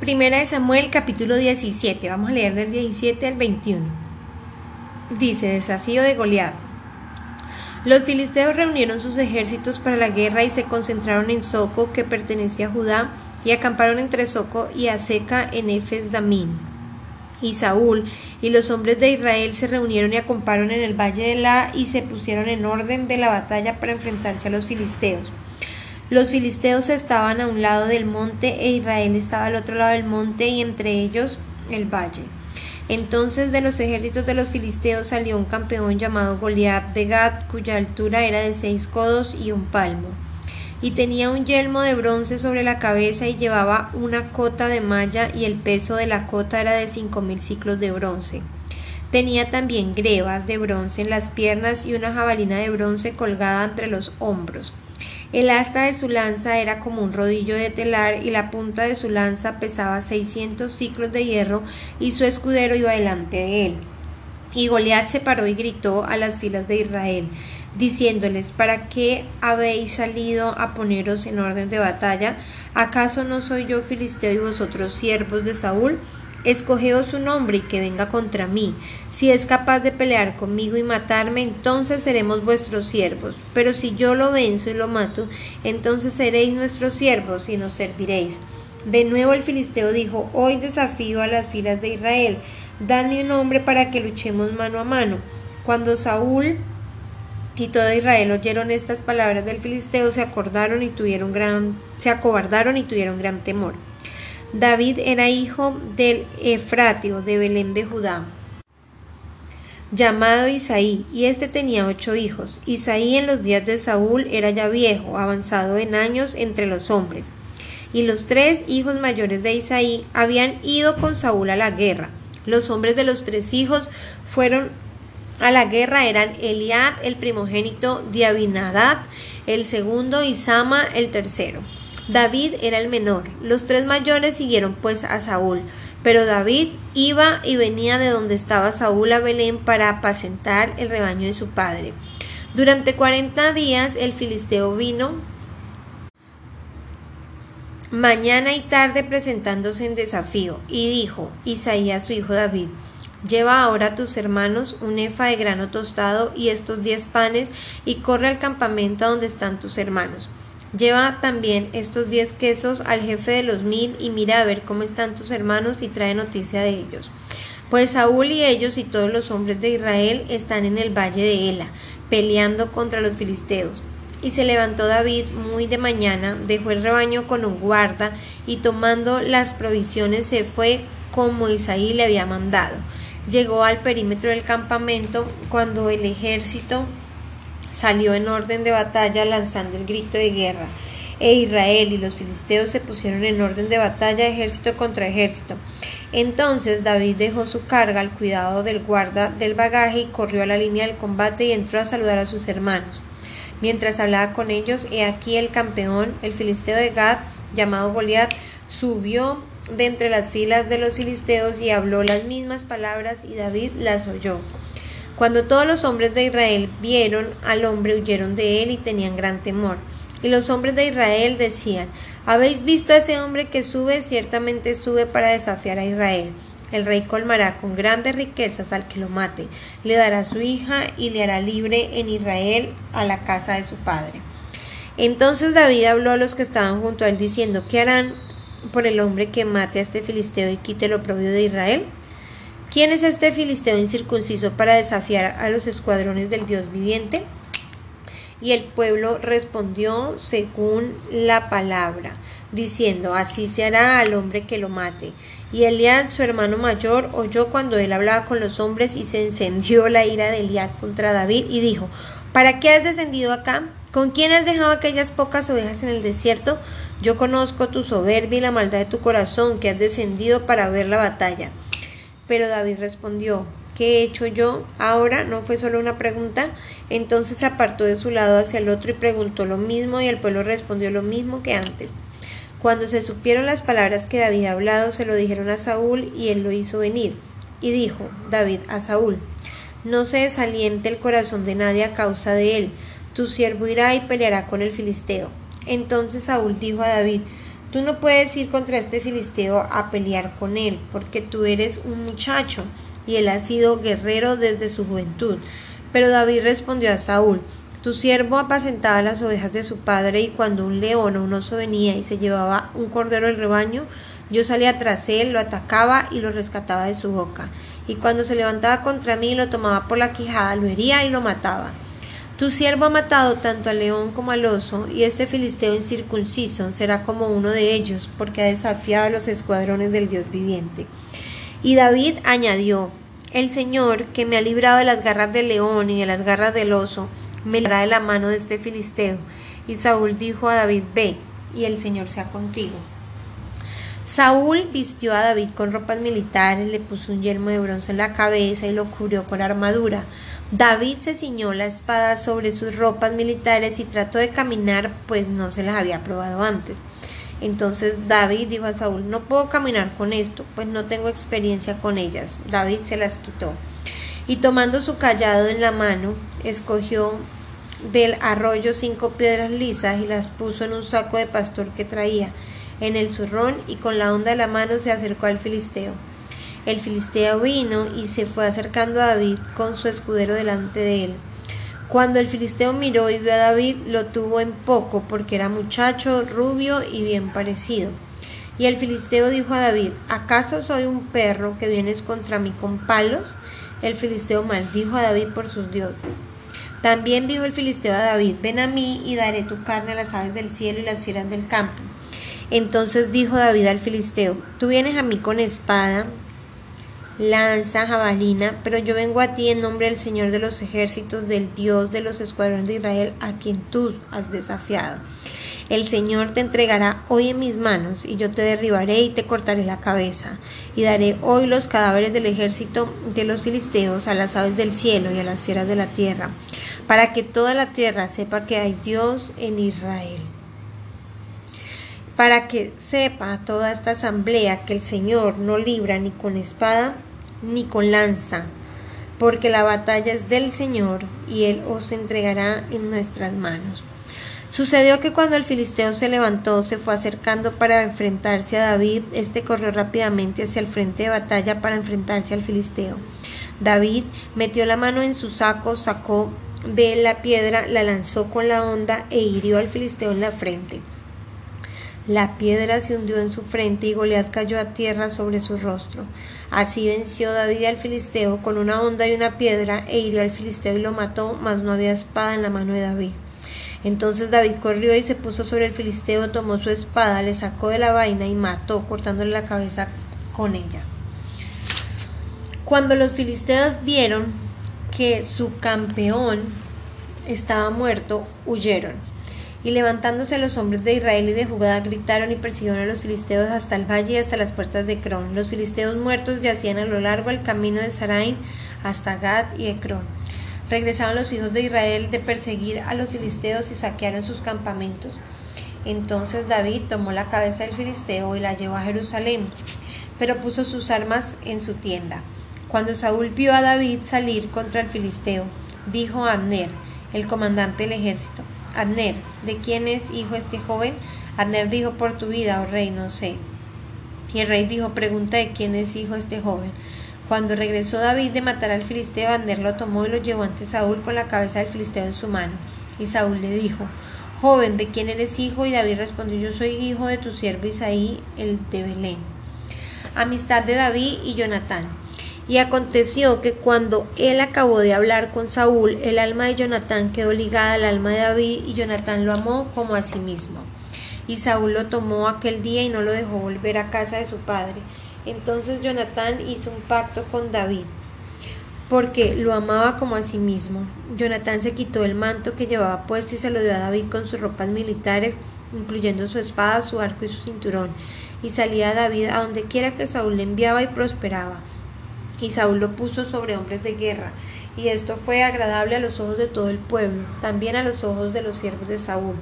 Primera de Samuel capítulo 17. Vamos a leer del 17 al 21. Dice, desafío de Goliat. Los filisteos reunieron sus ejércitos para la guerra y se concentraron en Soco, que pertenecía a Judá, y acamparon entre Soco y Aseca en Efes Damín. Y Saúl y los hombres de Israel se reunieron y acamparon en el valle de La y se pusieron en orden de la batalla para enfrentarse a los filisteos. Los filisteos estaban a un lado del monte e Israel estaba al otro lado del monte y entre ellos el valle. Entonces de los ejércitos de los filisteos salió un campeón llamado Goliat de Gad, cuya altura era de seis codos y un palmo. Y tenía un yelmo de bronce sobre la cabeza y llevaba una cota de malla y el peso de la cota era de cinco mil ciclos de bronce. Tenía también grebas de bronce en las piernas y una jabalina de bronce colgada entre los hombros. El asta de su lanza era como un rodillo de telar y la punta de su lanza pesaba seiscientos ciclos de hierro y su escudero iba delante de él. Y Goliat se paró y gritó a las filas de Israel, diciéndoles, ¿para qué habéis salido a poneros en orden de batalla? ¿Acaso no soy yo filisteo y vosotros siervos de Saúl? Escogeos un hombre y que venga contra mí. Si es capaz de pelear conmigo y matarme, entonces seremos vuestros siervos. Pero si yo lo venzo y lo mato, entonces seréis nuestros siervos y nos serviréis. De nuevo el filisteo dijo, Hoy desafío a las filas de Israel, dadme un hombre para que luchemos mano a mano. Cuando Saúl y todo Israel oyeron estas palabras del filisteo, se acordaron y tuvieron gran, se acobardaron y tuvieron gran temor. David era hijo del Efratio de Belén de Judá, llamado Isaí, y éste tenía ocho hijos. Isaí en los días de Saúl era ya viejo, avanzado en años entre los hombres. Y los tres hijos mayores de Isaí habían ido con Saúl a la guerra. Los hombres de los tres hijos fueron a la guerra eran Eliab, el primogénito de Abinadab, el segundo y Sama, el tercero. David era el menor. Los tres mayores siguieron pues a Saúl, pero David iba y venía de donde estaba Saúl a Belén para apacentar el rebaño de su padre. Durante cuarenta días el filisteo vino mañana y tarde presentándose en desafío, y dijo Isaías su hijo David, Lleva ahora a tus hermanos un efa de grano tostado y estos diez panes, y corre al campamento donde están tus hermanos. Lleva también estos diez quesos al jefe de los mil y mira a ver cómo están tus hermanos y trae noticia de ellos. Pues Saúl y ellos y todos los hombres de Israel están en el valle de Ela, peleando contra los filisteos. Y se levantó David muy de mañana, dejó el rebaño con un guarda, y tomando las provisiones se fue como Isaí le había mandado. Llegó al perímetro del campamento cuando el ejército salió en orden de batalla lanzando el grito de guerra, e Israel y los filisteos se pusieron en orden de batalla ejército contra ejército. Entonces David dejó su carga al cuidado del guarda del bagaje y corrió a la línea del combate y entró a saludar a sus hermanos. Mientras hablaba con ellos, he aquí el campeón, el filisteo de Gad, llamado Goliat, subió de entre las filas de los filisteos y habló las mismas palabras y David las oyó. Cuando todos los hombres de Israel vieron al hombre, huyeron de él y tenían gran temor. Y los hombres de Israel decían, ¿habéis visto a ese hombre que sube? Ciertamente sube para desafiar a Israel. El rey colmará con grandes riquezas al que lo mate, le dará su hija y le hará libre en Israel a la casa de su padre. Entonces David habló a los que estaban junto a él diciendo, ¿qué harán por el hombre que mate a este filisteo y quite lo propio de Israel? ¿Quién es este filisteo incircunciso para desafiar a los escuadrones del Dios viviente? Y el pueblo respondió según la palabra, diciendo, así se hará al hombre que lo mate. Y Eliad, su hermano mayor, oyó cuando él hablaba con los hombres y se encendió la ira de Eliad contra David y dijo, ¿para qué has descendido acá? ¿Con quién has dejado aquellas pocas ovejas en el desierto? Yo conozco tu soberbia y la maldad de tu corazón, que has descendido para ver la batalla. Pero David respondió, ¿qué he hecho yo? Ahora no fue solo una pregunta. Entonces se apartó de su lado hacia el otro y preguntó lo mismo y el pueblo respondió lo mismo que antes. Cuando se supieron las palabras que David había hablado, se lo dijeron a Saúl y él lo hizo venir. Y dijo David a Saúl, no se desaliente el corazón de nadie a causa de él, tu siervo irá y peleará con el filisteo. Entonces Saúl dijo a David, tú no puedes ir contra este filisteo a pelear con él, porque tú eres un muchacho y él ha sido guerrero desde su juventud. Pero David respondió a Saúl, tu siervo apacentaba las ovejas de su padre y cuando un león o un oso venía y se llevaba un cordero del rebaño, yo salía tras él, lo atacaba y lo rescataba de su boca. Y cuando se levantaba contra mí, lo tomaba por la quijada, lo hería y lo mataba. Tu siervo ha matado tanto al león como al oso, y este filisteo incircunciso será como uno de ellos, porque ha desafiado a los escuadrones del Dios viviente. Y David añadió, El Señor, que me ha librado de las garras del león y de las garras del oso, me librará de la mano de este filisteo. Y Saúl dijo a David, Ve, y el Señor sea contigo. Saúl vistió a David con ropas militares, le puso un yelmo de bronce en la cabeza y lo cubrió con armadura. David se ciñó la espada sobre sus ropas militares y trató de caminar, pues no se las había probado antes. Entonces David dijo a Saúl, no puedo caminar con esto, pues no tengo experiencia con ellas. David se las quitó. Y tomando su callado en la mano, escogió del arroyo cinco piedras lisas y las puso en un saco de pastor que traía en el zurrón y con la onda de la mano se acercó al filisteo. El filisteo vino y se fue acercando a David con su escudero delante de él. Cuando el filisteo miró y vio a David, lo tuvo en poco, porque era muchacho, rubio y bien parecido. Y el filisteo dijo a David, ¿acaso soy un perro que vienes contra mí con palos? El filisteo maldijo a David por sus dioses. También dijo el filisteo a David, ven a mí y daré tu carne a las aves del cielo y las fieras del campo. Entonces dijo David al filisteo, tú vienes a mí con espada, lanza, jabalina, pero yo vengo a ti en nombre del Señor de los ejércitos, del Dios de los escuadrones de Israel, a quien tú has desafiado. El Señor te entregará hoy en mis manos, y yo te derribaré y te cortaré la cabeza, y daré hoy los cadáveres del ejército de los filisteos a las aves del cielo y a las fieras de la tierra, para que toda la tierra sepa que hay Dios en Israel para que sepa toda esta asamblea que el Señor no libra ni con espada ni con lanza, porque la batalla es del Señor y Él os entregará en nuestras manos. Sucedió que cuando el filisteo se levantó, se fue acercando para enfrentarse a David, este corrió rápidamente hacia el frente de batalla para enfrentarse al filisteo. David metió la mano en su saco, sacó de la piedra, la lanzó con la honda e hirió al filisteo en la frente. La piedra se hundió en su frente y Goliat cayó a tierra sobre su rostro. Así venció David al filisteo con una honda y una piedra e hirió al filisteo y lo mató, mas no había espada en la mano de David. Entonces David corrió y se puso sobre el filisteo, tomó su espada, le sacó de la vaina y mató, cortándole la cabeza con ella. Cuando los filisteos vieron que su campeón estaba muerto, huyeron. Y levantándose los hombres de Israel y de Judá gritaron y persiguieron a los filisteos hasta el valle y hasta las puertas de Cron. Los filisteos muertos yacían a lo largo del camino de Sarain hasta Gad y Ecrón. Regresaron los hijos de Israel de perseguir a los filisteos y saquearon sus campamentos. Entonces David tomó la cabeza del filisteo y la llevó a Jerusalén, pero puso sus armas en su tienda. Cuando Saúl vio a David salir contra el filisteo, dijo a Abner, el comandante del ejército, Abner, ¿de quién es hijo este joven? Abner dijo, por tu vida, oh rey, no sé. Y el rey dijo, pregunta de quién es hijo este joven. Cuando regresó David de matar al filisteo, Abner lo tomó y lo llevó ante Saúl con la cabeza del filisteo en su mano. Y Saúl le dijo, Joven, ¿de quién eres hijo? Y David respondió, Yo soy hijo de tu siervo Isaí, el de Belén. Amistad de David y Jonatán. Y aconteció que cuando él acabó de hablar con Saúl, el alma de Jonatán quedó ligada al alma de David y Jonatán lo amó como a sí mismo. Y Saúl lo tomó aquel día y no lo dejó volver a casa de su padre. Entonces Jonatán hizo un pacto con David, porque lo amaba como a sí mismo. Jonatán se quitó el manto que llevaba puesto y se lo dio a David con sus ropas militares, incluyendo su espada, su arco y su cinturón. Y salía David a donde quiera que Saúl le enviaba y prosperaba y Saúl lo puso sobre hombres de guerra, y esto fue agradable a los ojos de todo el pueblo, también a los ojos de los siervos de Saúl.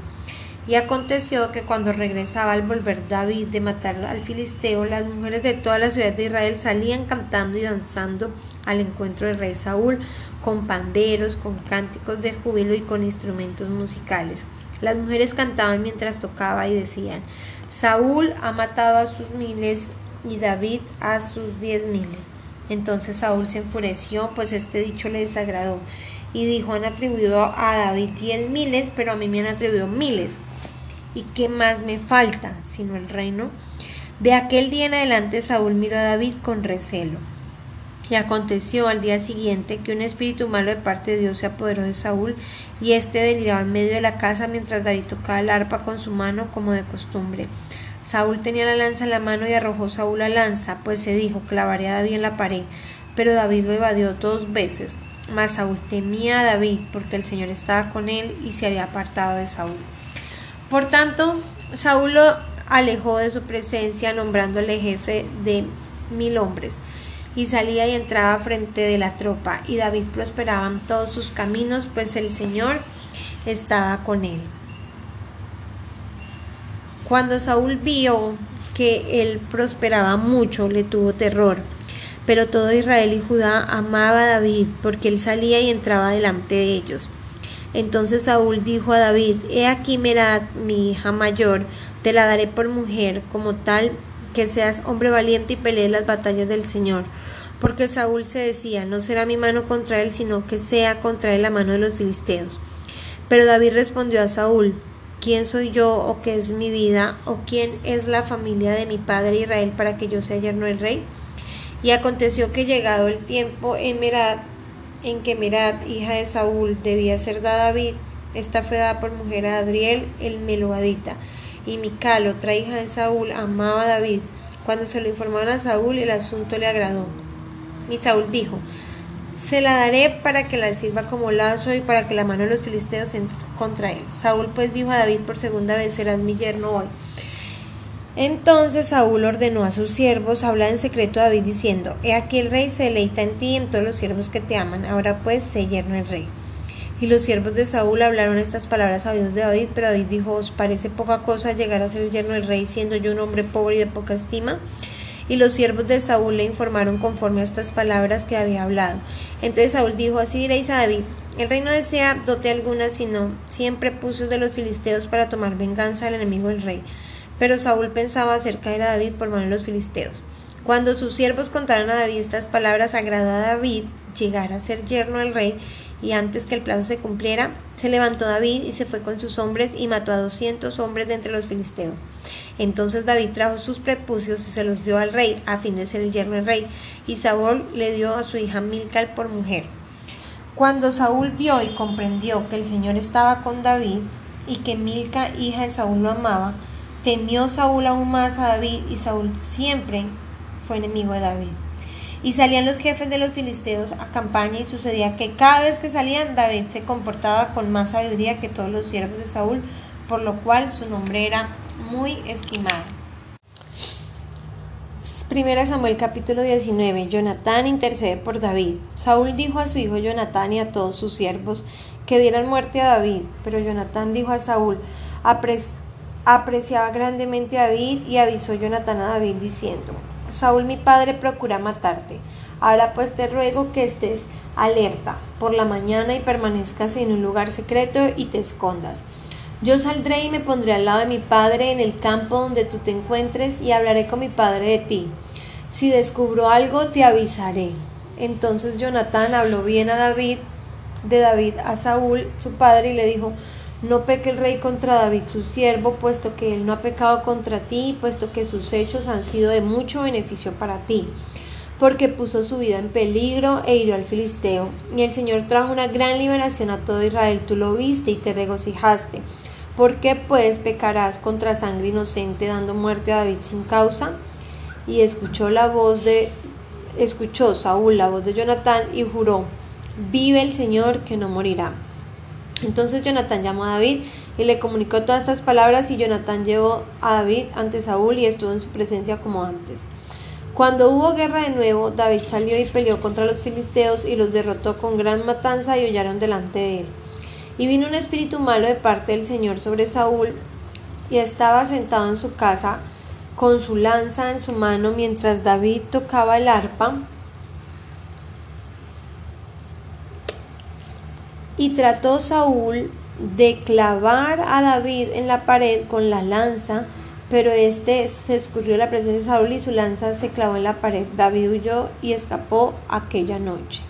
Y aconteció que cuando regresaba al volver David de matar al filisteo, las mujeres de toda la ciudad de Israel salían cantando y danzando al encuentro del rey Saúl, con panderos, con cánticos de júbilo y con instrumentos musicales. Las mujeres cantaban mientras tocaba y decían, Saúl ha matado a sus miles y David a sus diez miles. Entonces Saúl se enfureció, pues este dicho le desagradó, y dijo, han atribuido a David diez miles, pero a mí me han atribuido miles. ¿Y qué más me falta sino el reino? De aquel día en adelante Saúl miró a David con recelo. Y aconteció al día siguiente que un espíritu malo de parte de Dios se apoderó de Saúl, y éste deliraba en medio de la casa mientras David tocaba el arpa con su mano como de costumbre. Saúl tenía la lanza en la mano y arrojó Saúl la lanza, pues se dijo, clavaré a David en la pared. Pero David lo evadió dos veces. Mas Saúl temía a David, porque el Señor estaba con él y se había apartado de Saúl. Por tanto, Saúl lo alejó de su presencia, nombrándole jefe de mil hombres y salía y entraba frente de la tropa, y David prosperaba en todos sus caminos, pues el Señor estaba con él. Cuando Saúl vio que él prosperaba mucho, le tuvo terror. Pero todo Israel y Judá amaba a David, porque él salía y entraba delante de ellos. Entonces Saúl dijo a David, He aquí Merad, mi hija mayor, te la daré por mujer, como tal que seas hombre valiente y pelee las batallas del Señor. Porque Saúl se decía, no será mi mano contra él, sino que sea contra él la mano de los filisteos. Pero David respondió a Saúl, ¿quién soy yo o qué es mi vida o quién es la familia de mi padre Israel para que yo sea yerno del rey? Y aconteció que llegado el tiempo en Merad, en que Merad, hija de Saúl, debía ser dada a David, esta fue dada por mujer a Adriel el Meloadita y Mical, otra hija de Saúl, amaba a David. Cuando se lo informaron a Saúl, el asunto le agradó. Y Saúl dijo, se la daré para que la sirva como lazo y para que la mano de los filisteos entre contra él. Saúl pues dijo a David por segunda vez, serás mi yerno hoy. Entonces Saúl ordenó a sus siervos hablar en secreto a David diciendo, He aquí el rey se deleita en ti y en todos los siervos que te aman, ahora pues sé yerno el rey. Y los siervos de Saúl hablaron estas palabras a Dios de David, pero David dijo, ¿os parece poca cosa llegar a ser yerno del rey siendo yo un hombre pobre y de poca estima? Y los siervos de Saúl le informaron conforme a estas palabras que había hablado. Entonces Saúl dijo, así diréis a David, el rey no desea dote alguna, sino siempre puso de los filisteos para tomar venganza al enemigo del rey. Pero Saúl pensaba hacer caer a David por mano de los filisteos. Cuando sus siervos contaron a David estas palabras, agradó a David llegar a ser yerno del rey y antes que el plazo se cumpliera, se levantó David y se fue con sus hombres y mató a doscientos hombres de entre los filisteos. Entonces David trajo sus prepucios y se los dio al rey, a fin de ser el yerno del rey, y Saúl le dio a su hija Milcal por mujer. Cuando Saúl vio y comprendió que el Señor estaba con David y que Milca, hija de Saúl, lo amaba, temió Saúl aún más a David y Saúl siempre fue enemigo de David. Y salían los jefes de los filisteos a campaña y sucedía que cada vez que salían David se comportaba con más sabiduría que todos los siervos de Saúl, por lo cual su nombre era muy estimado. Primera Samuel capítulo 19. Jonatán intercede por David. Saúl dijo a su hijo Jonatán y a todos sus siervos que dieran muerte a David, pero Jonatán dijo a Saúl, apreciaba grandemente a David y avisó Jonatán a David diciendo, Saúl mi padre procura matarte. Ahora pues te ruego que estés alerta por la mañana y permanezcas en un lugar secreto y te escondas. Yo saldré y me pondré al lado de mi padre en el campo donde tú te encuentres y hablaré con mi padre de ti. Si descubro algo, te avisaré. Entonces Jonatán habló bien a David, de David a Saúl, su padre, y le dijo, no peque el rey contra David su siervo, puesto que él no ha pecado contra ti, puesto que sus hechos han sido de mucho beneficio para ti, porque puso su vida en peligro e hirió al filisteo. Y el Señor trajo una gran liberación a todo Israel, tú lo viste y te regocijaste. ¿Por qué pues pecarás contra sangre inocente dando muerte a David sin causa? Y escuchó la voz de escuchó Saúl la voz de Jonatán y juró, vive el Señor que no morirá. Entonces Jonatán llamó a David y le comunicó todas estas palabras y Jonatán llevó a David ante Saúl y estuvo en su presencia como antes. Cuando hubo guerra de nuevo, David salió y peleó contra los filisteos y los derrotó con gran matanza y hollaron delante de él. Y vino un espíritu malo de parte del Señor sobre Saúl y estaba sentado en su casa con su lanza en su mano mientras David tocaba el arpa Y trató Saúl de clavar a David en la pared con la lanza, pero este se escurrió la presencia de Saúl y su lanza se clavó en la pared. David huyó y escapó aquella noche.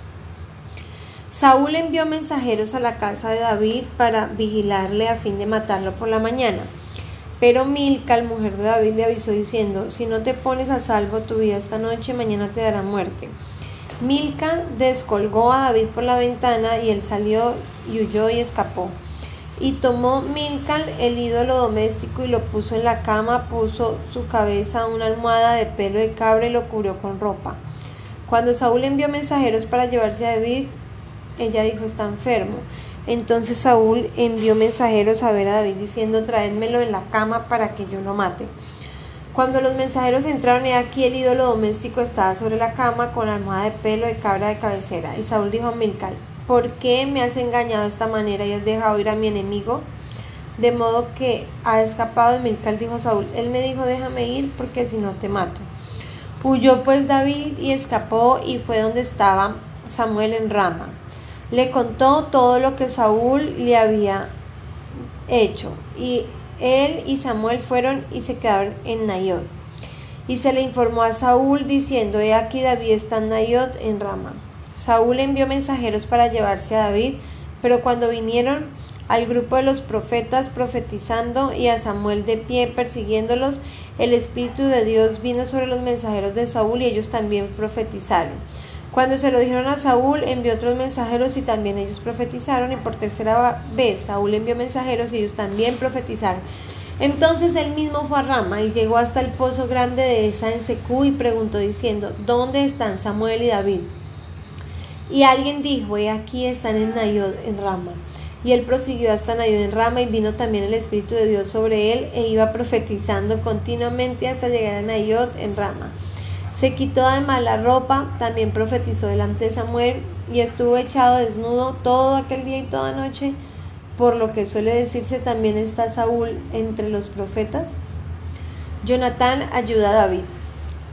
Saúl envió mensajeros a la casa de David para vigilarle a fin de matarlo por la mañana. Pero Milca, mujer de David, le avisó diciendo, si no te pones a salvo tu vida esta noche, mañana te dará muerte. Milca descolgó a David por la ventana y él salió y huyó y escapó. Y tomó Milca el ídolo doméstico y lo puso en la cama, puso su cabeza a una almohada de pelo de cabra y lo cubrió con ropa. Cuando Saúl envió mensajeros para llevarse a David, ella dijo está enfermo. Entonces Saúl envió mensajeros a ver a David diciendo traédmelo en la cama para que yo lo mate. Cuando los mensajeros entraron, y aquí el ídolo doméstico estaba sobre la cama con la almohada de pelo de cabra de cabecera. Y Saúl dijo a Milcal, ¿por qué me has engañado de esta manera y has dejado ir a mi enemigo? De modo que ha escapado. Y Milcal dijo a Saúl, él me dijo, déjame ir porque si no te mato. Huyó pues David y escapó y fue donde estaba Samuel en Rama le contó todo lo que Saúl le había hecho, y él y Samuel fueron y se quedaron en Nayot. Y se le informó a Saúl diciendo, he aquí David está en Nayot en Rama. Saúl envió mensajeros para llevarse a David, pero cuando vinieron al grupo de los profetas profetizando y a Samuel de pie persiguiéndolos, el Espíritu de Dios vino sobre los mensajeros de Saúl y ellos también profetizaron. Cuando se lo dijeron a Saúl, envió otros mensajeros y también ellos profetizaron. Y por tercera vez Saúl envió mensajeros y ellos también profetizaron. Entonces él mismo fue a Rama y llegó hasta el pozo grande de esa en Secú y preguntó diciendo, ¿dónde están Samuel y David? Y alguien dijo, he aquí están en Nayod, en Rama. Y él prosiguió hasta Nayod en Rama y vino también el Espíritu de Dios sobre él e iba profetizando continuamente hasta llegar a Nayod en Rama. Se quitó además la ropa, también profetizó delante de Samuel y estuvo echado desnudo todo aquel día y toda noche, por lo que suele decirse también está Saúl entre los profetas. Jonatán ayuda a David.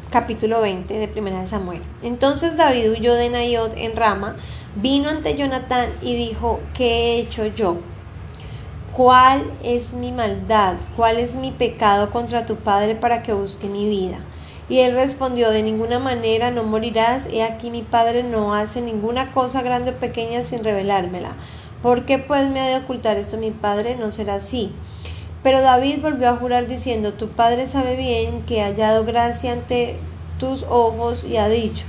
Capítulo 20 de Primera de Samuel. Entonces David huyó de Nayot en Rama, vino ante Jonatán y dijo, ¿qué he hecho yo? ¿Cuál es mi maldad? ¿Cuál es mi pecado contra tu padre para que busque mi vida? Y él respondió, de ninguna manera no morirás, he aquí mi padre no hace ninguna cosa grande o pequeña sin revelármela. ¿Por qué pues me ha de ocultar esto mi padre? No será así. Pero David volvió a jurar diciendo, tu padre sabe bien que ha hallado gracia ante tus ojos y ha dicho,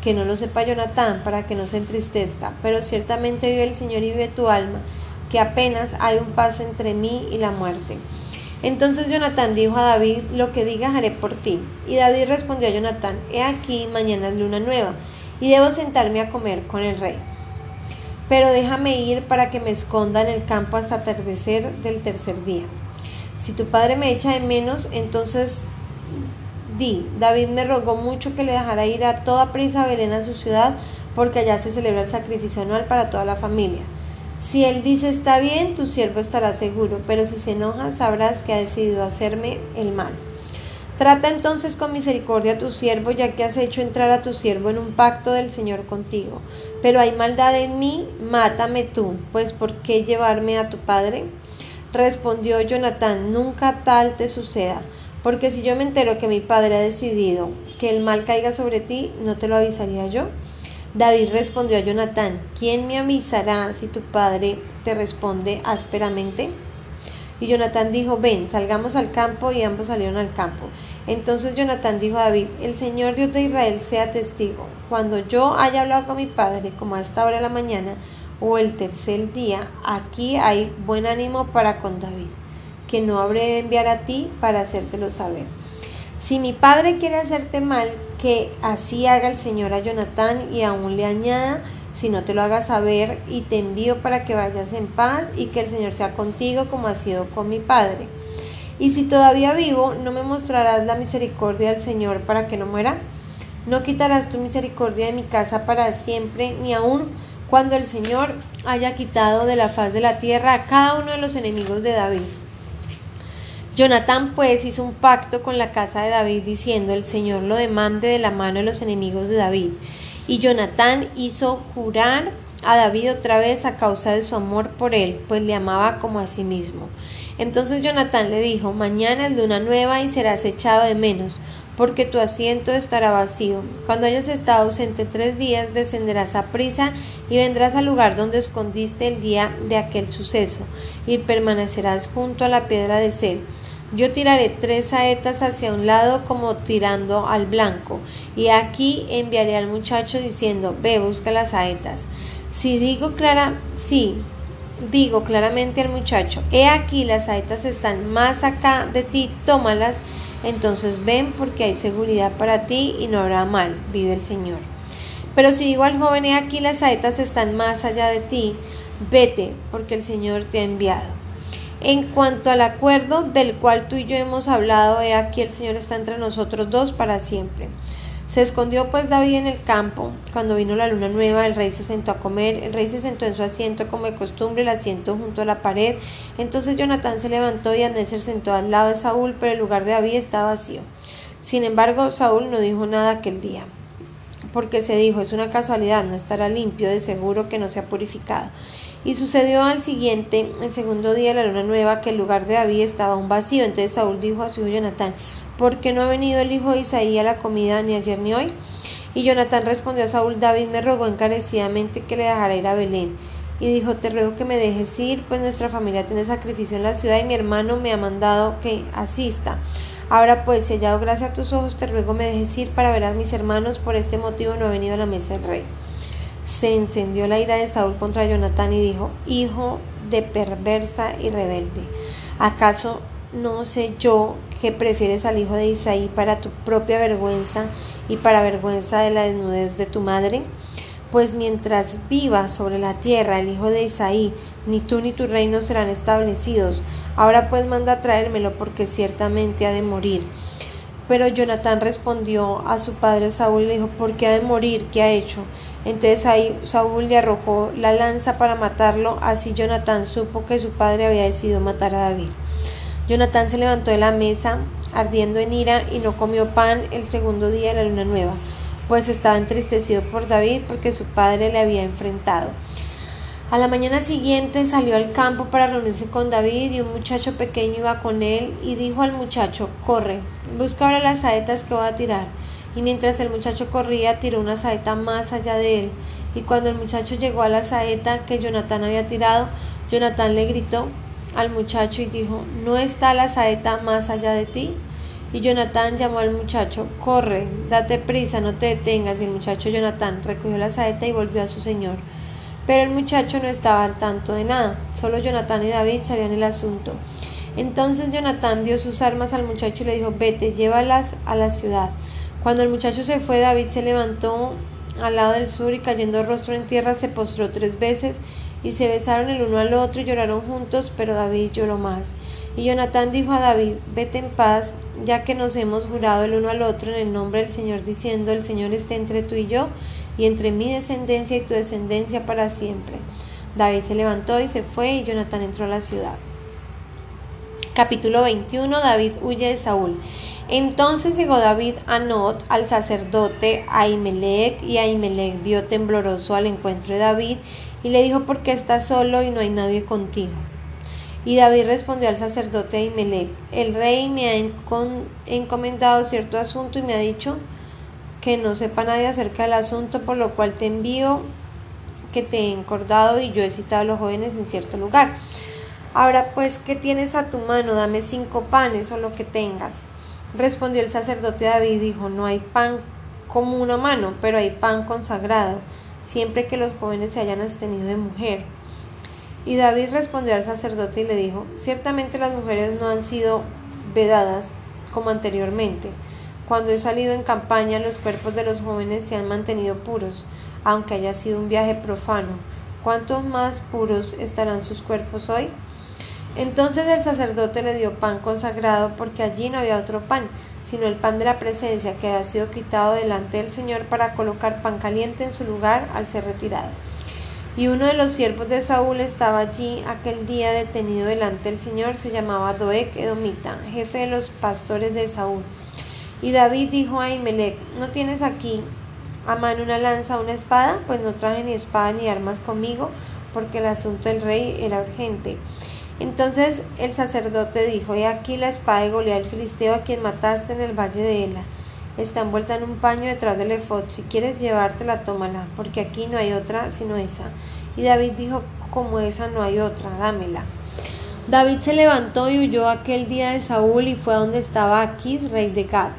que no lo sepa Jonatán para que no se entristezca, pero ciertamente vive el Señor y vive tu alma, que apenas hay un paso entre mí y la muerte. Entonces Jonatán dijo a David, lo que digas haré por ti. Y David respondió a Jonatán, he aquí, mañana es luna nueva, y debo sentarme a comer con el rey. Pero déjame ir para que me esconda en el campo hasta atardecer del tercer día. Si tu padre me echa de menos, entonces di, David me rogó mucho que le dejara ir a toda prisa a Belén a su ciudad, porque allá se celebra el sacrificio anual para toda la familia. Si él dice está bien, tu siervo estará seguro, pero si se enoja, sabrás que ha decidido hacerme el mal. Trata entonces con misericordia a tu siervo, ya que has hecho entrar a tu siervo en un pacto del Señor contigo. Pero hay maldad en mí, mátame tú, pues ¿por qué llevarme a tu padre? Respondió Jonatán, nunca tal te suceda, porque si yo me entero que mi padre ha decidido que el mal caiga sobre ti, ¿no te lo avisaría yo? David respondió a Jonatán, ¿quién me avisará si tu padre te responde ásperamente? Y Jonatán dijo, ven, salgamos al campo, y ambos salieron al campo. Entonces Jonatán dijo a David, el Señor Dios de Israel sea testigo, cuando yo haya hablado con mi padre, como a esta hora de la mañana, o el tercer día, aquí hay buen ánimo para con David, que no habré de enviar a ti para hacértelo saber. Si mi padre quiere hacerte mal, que así haga el Señor a Jonatán y aún le añada, si no te lo haga saber y te envío para que vayas en paz y que el Señor sea contigo como ha sido con mi padre. Y si todavía vivo, ¿no me mostrarás la misericordia del Señor para que no muera? No quitarás tu misericordia de mi casa para siempre, ni aun cuando el Señor haya quitado de la faz de la tierra a cada uno de los enemigos de David. Jonatán pues hizo un pacto con la casa de David diciendo, el Señor lo demande de la mano de los enemigos de David. Y Jonatán hizo jurar a David otra vez a causa de su amor por él, pues le amaba como a sí mismo. Entonces Jonatán le dijo, mañana es luna nueva y serás echado de menos, porque tu asiento estará vacío. Cuando hayas estado ausente tres días, descenderás a prisa y vendrás al lugar donde escondiste el día de aquel suceso, y permanecerás junto a la piedra de Sel. Yo tiraré tres saetas hacia un lado como tirando al blanco, y aquí enviaré al muchacho diciendo, ve, busca las saetas. Si digo clara, sí, digo claramente al muchacho, he aquí las saetas están más acá de ti, tómalas, entonces ven porque hay seguridad para ti y no habrá mal, vive el Señor. Pero si digo al joven, he aquí las saetas están más allá de ti, vete porque el Señor te ha enviado. En cuanto al acuerdo del cual tú y yo hemos hablado, he aquí el Señor está entre nosotros dos para siempre. Se escondió pues David en el campo. Cuando vino la luna nueva, el rey se sentó a comer. El rey se sentó en su asiento como de costumbre, el asiento junto a la pared. Entonces Jonatán se levantó y Abner se sentó al lado de Saúl, pero el lugar de David estaba vacío. Sin embargo, Saúl no dijo nada aquel día, porque se dijo, es una casualidad, no estará limpio, de seguro que no se ha purificado. Y sucedió al siguiente, el segundo día de la luna nueva, que el lugar de David estaba aún vacío. Entonces Saúl dijo a su hijo Jonatán, ¿por qué no ha venido el hijo de Isaí a la comida ni ayer ni hoy? Y Jonatán respondió a Saúl, David me rogó encarecidamente que le dejara ir a Belén. Y dijo, te ruego que me dejes ir, pues nuestra familia tiene sacrificio en la ciudad y mi hermano me ha mandado que asista. Ahora pues, si he hallado gracia a tus ojos, te ruego me dejes ir para ver a mis hermanos, por este motivo no he venido a la mesa del rey. Se encendió la ira de Saúl contra Jonatán y dijo, hijo de perversa y rebelde, ¿acaso no sé yo que prefieres al hijo de Isaí para tu propia vergüenza y para vergüenza de la desnudez de tu madre? Pues mientras viva sobre la tierra el hijo de Isaí, ni tú ni tu reino serán establecidos. Ahora pues manda a traérmelo porque ciertamente ha de morir. Pero Jonatán respondió a su padre Saúl y le dijo, ¿por qué ha de morir? ¿Qué ha hecho? Entonces ahí Saúl le arrojó la lanza para matarlo, así Jonatán supo que su padre había decidido matar a David. Jonatán se levantó de la mesa, ardiendo en ira, y no comió pan el segundo día de la luna nueva, pues estaba entristecido por David porque su padre le había enfrentado. A la mañana siguiente salió al campo para reunirse con David y un muchacho pequeño iba con él y dijo al muchacho, corre, busca ahora las saetas que voy a tirar. Y mientras el muchacho corría, tiró una saeta más allá de él. Y cuando el muchacho llegó a la saeta que Jonatán había tirado, Jonatán le gritó, al muchacho y dijo, ¿no está la saeta más allá de ti? Y Jonatán llamó al muchacho, corre, date prisa, no te detengas. Y el muchacho Jonatán recogió la saeta y volvió a su señor. Pero el muchacho no estaba al tanto de nada, solo Jonatán y David sabían el asunto. Entonces Jonatán dio sus armas al muchacho y le dijo, vete, llévalas a la ciudad. Cuando el muchacho se fue, David se levantó al lado del sur y cayendo rostro en tierra se postró tres veces y se besaron el uno al otro y lloraron juntos, pero David lloró más. Y Jonatán dijo a David, vete en paz, ya que nos hemos jurado el uno al otro en el nombre del Señor, diciendo, el Señor esté entre tú y yo, y entre mi descendencia y tu descendencia para siempre. David se levantó y se fue, y Jonatán entró a la ciudad. Capítulo 21 David huye de Saúl. Entonces llegó David a Not, al sacerdote Ahimelech, y Ahimelech vio tembloroso al encuentro de David, y le dijo, ¿por qué estás solo y no hay nadie contigo? Y David respondió al sacerdote Ahimelech, el rey me ha encomendado cierto asunto y me ha dicho que no sepa nadie acerca del asunto, por lo cual te envío que te he encordado y yo he citado a los jóvenes en cierto lugar. Ahora pues, ¿qué tienes a tu mano? Dame cinco panes o lo que tengas. Respondió el sacerdote David y dijo, no hay pan como una mano, pero hay pan consagrado siempre que los jóvenes se hayan abstenido de mujer. Y David respondió al sacerdote y le dijo, ciertamente las mujeres no han sido vedadas como anteriormente. Cuando he salido en campaña los cuerpos de los jóvenes se han mantenido puros, aunque haya sido un viaje profano. ¿Cuántos más puros estarán sus cuerpos hoy? Entonces el sacerdote le dio pan consagrado porque allí no había otro pan, sino el pan de la presencia que había sido quitado delante del Señor para colocar pan caliente en su lugar al ser retirado. Y uno de los siervos de Saúl estaba allí aquel día detenido delante del Señor, se llamaba Doeg Edomita, jefe de los pastores de Saúl. Y David dijo a Imelec, ¿no tienes aquí a mano una lanza, una espada, pues no traje ni espada ni armas conmigo, porque el asunto del rey era urgente. Entonces el sacerdote dijo, he aquí la espada de Goliat el filisteo a quien mataste en el valle de Ela. Está envuelta en un paño detrás del efod. Si quieres llevártela, tómala, porque aquí no hay otra sino esa. Y David dijo, como esa no hay otra, dámela. David se levantó y huyó aquel día de Saúl y fue a donde estaba Aquís, rey de Gad.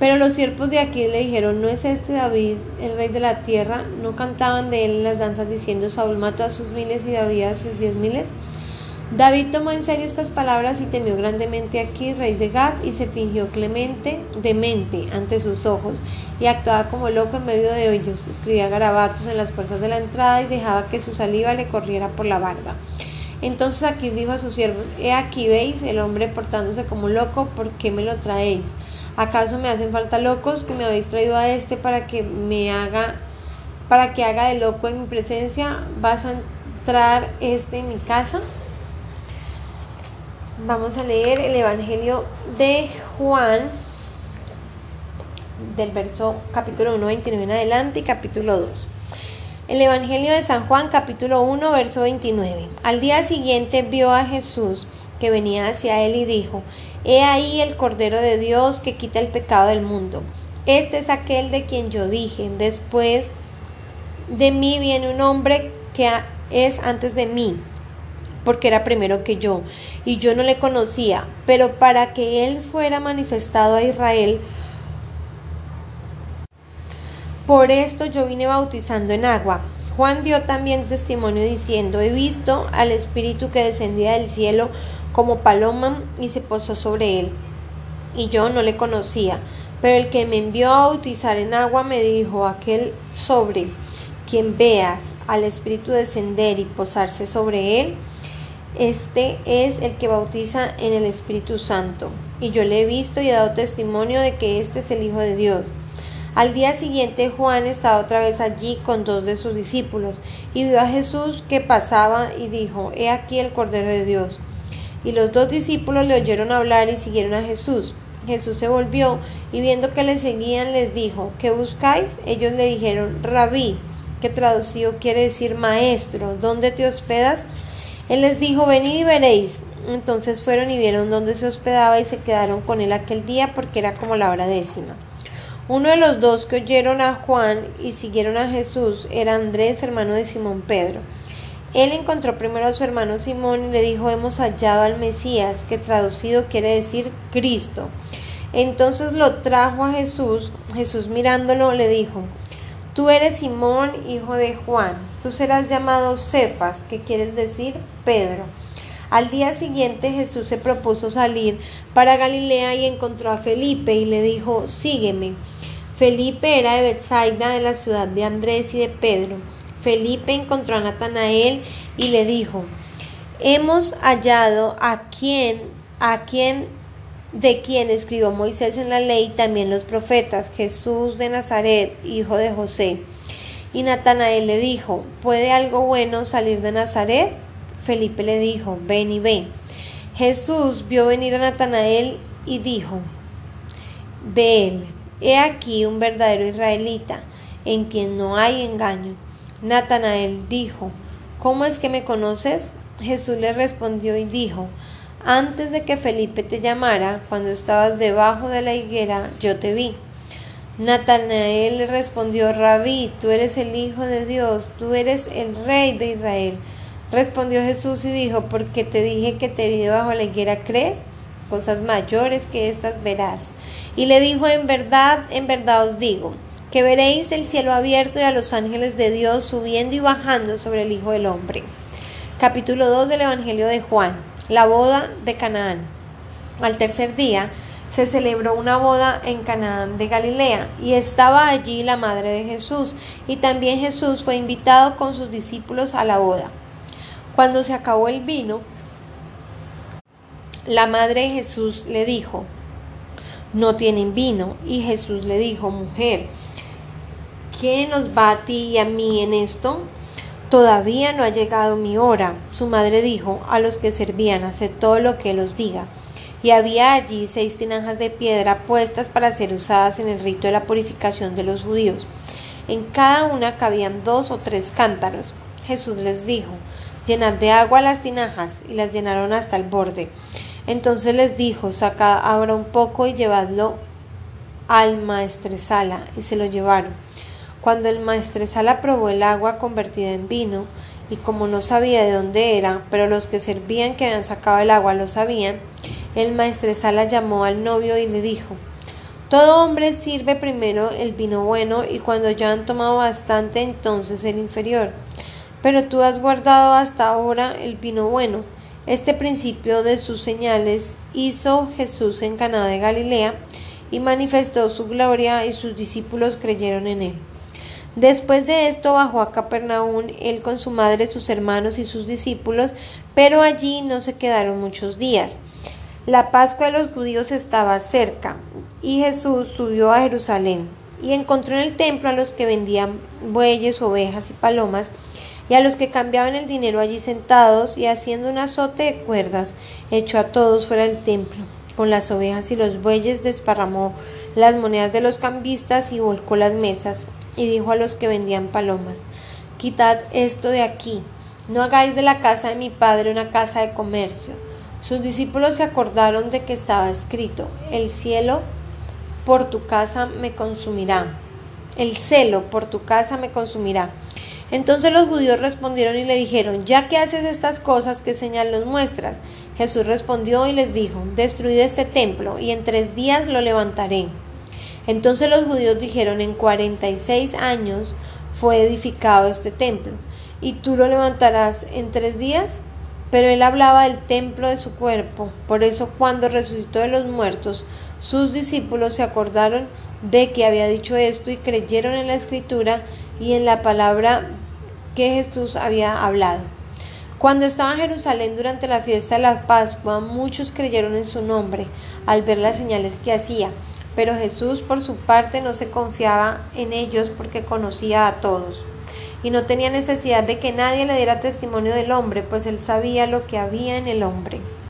Pero los siervos de Aquís le dijeron, ¿no es este David el rey de la tierra? ¿No cantaban de él en las danzas diciendo, Saúl mató a sus miles y David a sus diez miles? David tomó en serio estas palabras y temió grandemente aquí, rey de Gad, y se fingió clemente, demente ante sus ojos, y actuaba como loco en medio de ellos. Escribía garabatos en las puertas de la entrada y dejaba que su saliva le corriera por la barba. Entonces aquí dijo a sus siervos, He aquí veis el hombre portándose como loco, ¿por qué me lo traéis? ¿Acaso me hacen falta locos que me habéis traído a este para que me haga, para que haga de loco en mi presencia? ¿Vas a entrar este en mi casa? Vamos a leer el Evangelio de Juan, del verso capítulo 1, 29 en adelante y capítulo 2. El Evangelio de San Juan, capítulo 1, verso 29. Al día siguiente vio a Jesús que venía hacia él y dijo, He ahí el Cordero de Dios que quita el pecado del mundo. Este es aquel de quien yo dije, después de mí viene un hombre que es antes de mí porque era primero que yo, y yo no le conocía, pero para que él fuera manifestado a Israel, por esto yo vine bautizando en agua. Juan dio también testimonio diciendo, he visto al Espíritu que descendía del cielo como paloma y se posó sobre él. Y yo no le conocía, pero el que me envió a bautizar en agua me dijo, aquel sobre quien veas al Espíritu descender y posarse sobre él, este es el que bautiza en el Espíritu Santo, y yo le he visto y he dado testimonio de que este es el Hijo de Dios. Al día siguiente Juan estaba otra vez allí con dos de sus discípulos, y vio a Jesús que pasaba y dijo, He aquí el Cordero de Dios. Y los dos discípulos le oyeron hablar y siguieron a Jesús. Jesús se volvió y viendo que le seguían les dijo, ¿qué buscáis? Ellos le dijeron, Rabí, que traducido quiere decir maestro, ¿dónde te hospedas? Él les dijo, venid y veréis. Entonces fueron y vieron dónde se hospedaba y se quedaron con él aquel día porque era como la hora décima. Uno de los dos que oyeron a Juan y siguieron a Jesús era Andrés, hermano de Simón Pedro. Él encontró primero a su hermano Simón y le dijo, hemos hallado al Mesías, que traducido quiere decir Cristo. Entonces lo trajo a Jesús. Jesús mirándolo le dijo, Tú eres Simón, hijo de Juan, tú serás llamado Cefas, que quiere decir Pedro. Al día siguiente Jesús se propuso salir para Galilea y encontró a Felipe y le dijo, sígueme. Felipe era de Bethsaida, de la ciudad de Andrés y de Pedro. Felipe encontró a Natanael y le dijo, hemos hallado a quien, a quien de quien escribió Moisés en la ley, también los profetas, Jesús de Nazaret, hijo de José. Y Natanael le dijo, ¿puede algo bueno salir de Nazaret? Felipe le dijo, ven y ven. Jesús vio venir a Natanael y dijo, Ve él, he aquí un verdadero israelita, en quien no hay engaño. Natanael dijo, ¿cómo es que me conoces? Jesús le respondió y dijo, antes de que Felipe te llamara, cuando estabas debajo de la higuera, yo te vi. Natanael le respondió, Rabí, tú eres el Hijo de Dios, tú eres el Rey de Israel. Respondió Jesús y dijo, porque te dije que te vi debajo de la higuera, ¿crees? Cosas mayores que estas verás. Y le dijo, en verdad, en verdad os digo, que veréis el cielo abierto y a los ángeles de Dios subiendo y bajando sobre el Hijo del Hombre. Capítulo 2 del Evangelio de Juan la boda de Canaán. Al tercer día se celebró una boda en Canaán de Galilea y estaba allí la madre de Jesús y también Jesús fue invitado con sus discípulos a la boda. Cuando se acabó el vino, la madre de Jesús le dijo, no tienen vino. Y Jesús le dijo, mujer, ¿qué nos va a ti y a mí en esto? Todavía no ha llegado mi hora. Su madre dijo a los que servían, haced todo lo que él os diga. Y había allí seis tinajas de piedra puestas para ser usadas en el rito de la purificación de los judíos. En cada una cabían dos o tres cántaros. Jesús les dijo, llenad de agua las tinajas, y las llenaron hasta el borde. Entonces les dijo, sacad ahora un poco y llevadlo al maestresala, y se lo llevaron. Cuando el maestresala probó el agua convertida en vino, y como no sabía de dónde era, pero los que servían que habían sacado el agua lo sabían, el maestresala llamó al novio y le dijo, todo hombre sirve primero el vino bueno y cuando ya han tomado bastante entonces el inferior. Pero tú has guardado hasta ahora el vino bueno. Este principio de sus señales hizo Jesús en Caná de Galilea y manifestó su gloria y sus discípulos creyeron en él. Después de esto bajó a Capernaum él con su madre, sus hermanos y sus discípulos, pero allí no se quedaron muchos días. La Pascua de los judíos estaba cerca y Jesús subió a Jerusalén y encontró en el templo a los que vendían bueyes, ovejas y palomas y a los que cambiaban el dinero allí sentados y haciendo un azote de cuerdas, echó a todos fuera del templo. Con las ovejas y los bueyes desparramó las monedas de los cambistas y volcó las mesas y dijo a los que vendían palomas, Quitad esto de aquí, no hagáis de la casa de mi padre una casa de comercio. Sus discípulos se acordaron de que estaba escrito, el cielo por tu casa me consumirá, el celo por tu casa me consumirá. Entonces los judíos respondieron y le dijeron, ya que haces estas cosas, ¿qué señal nos muestras? Jesús respondió y les dijo, destruid este templo y en tres días lo levantaré. Entonces los judíos dijeron, en cuarenta y seis años fue edificado este templo, y tú lo levantarás en tres días. Pero él hablaba del templo de su cuerpo. Por eso cuando resucitó de los muertos, sus discípulos se acordaron de que había dicho esto y creyeron en la escritura y en la palabra que Jesús había hablado. Cuando estaba en Jerusalén durante la fiesta de la Pascua, muchos creyeron en su nombre al ver las señales que hacía. Pero Jesús por su parte no se confiaba en ellos porque conocía a todos y no tenía necesidad de que nadie le diera testimonio del hombre, pues él sabía lo que había en el hombre.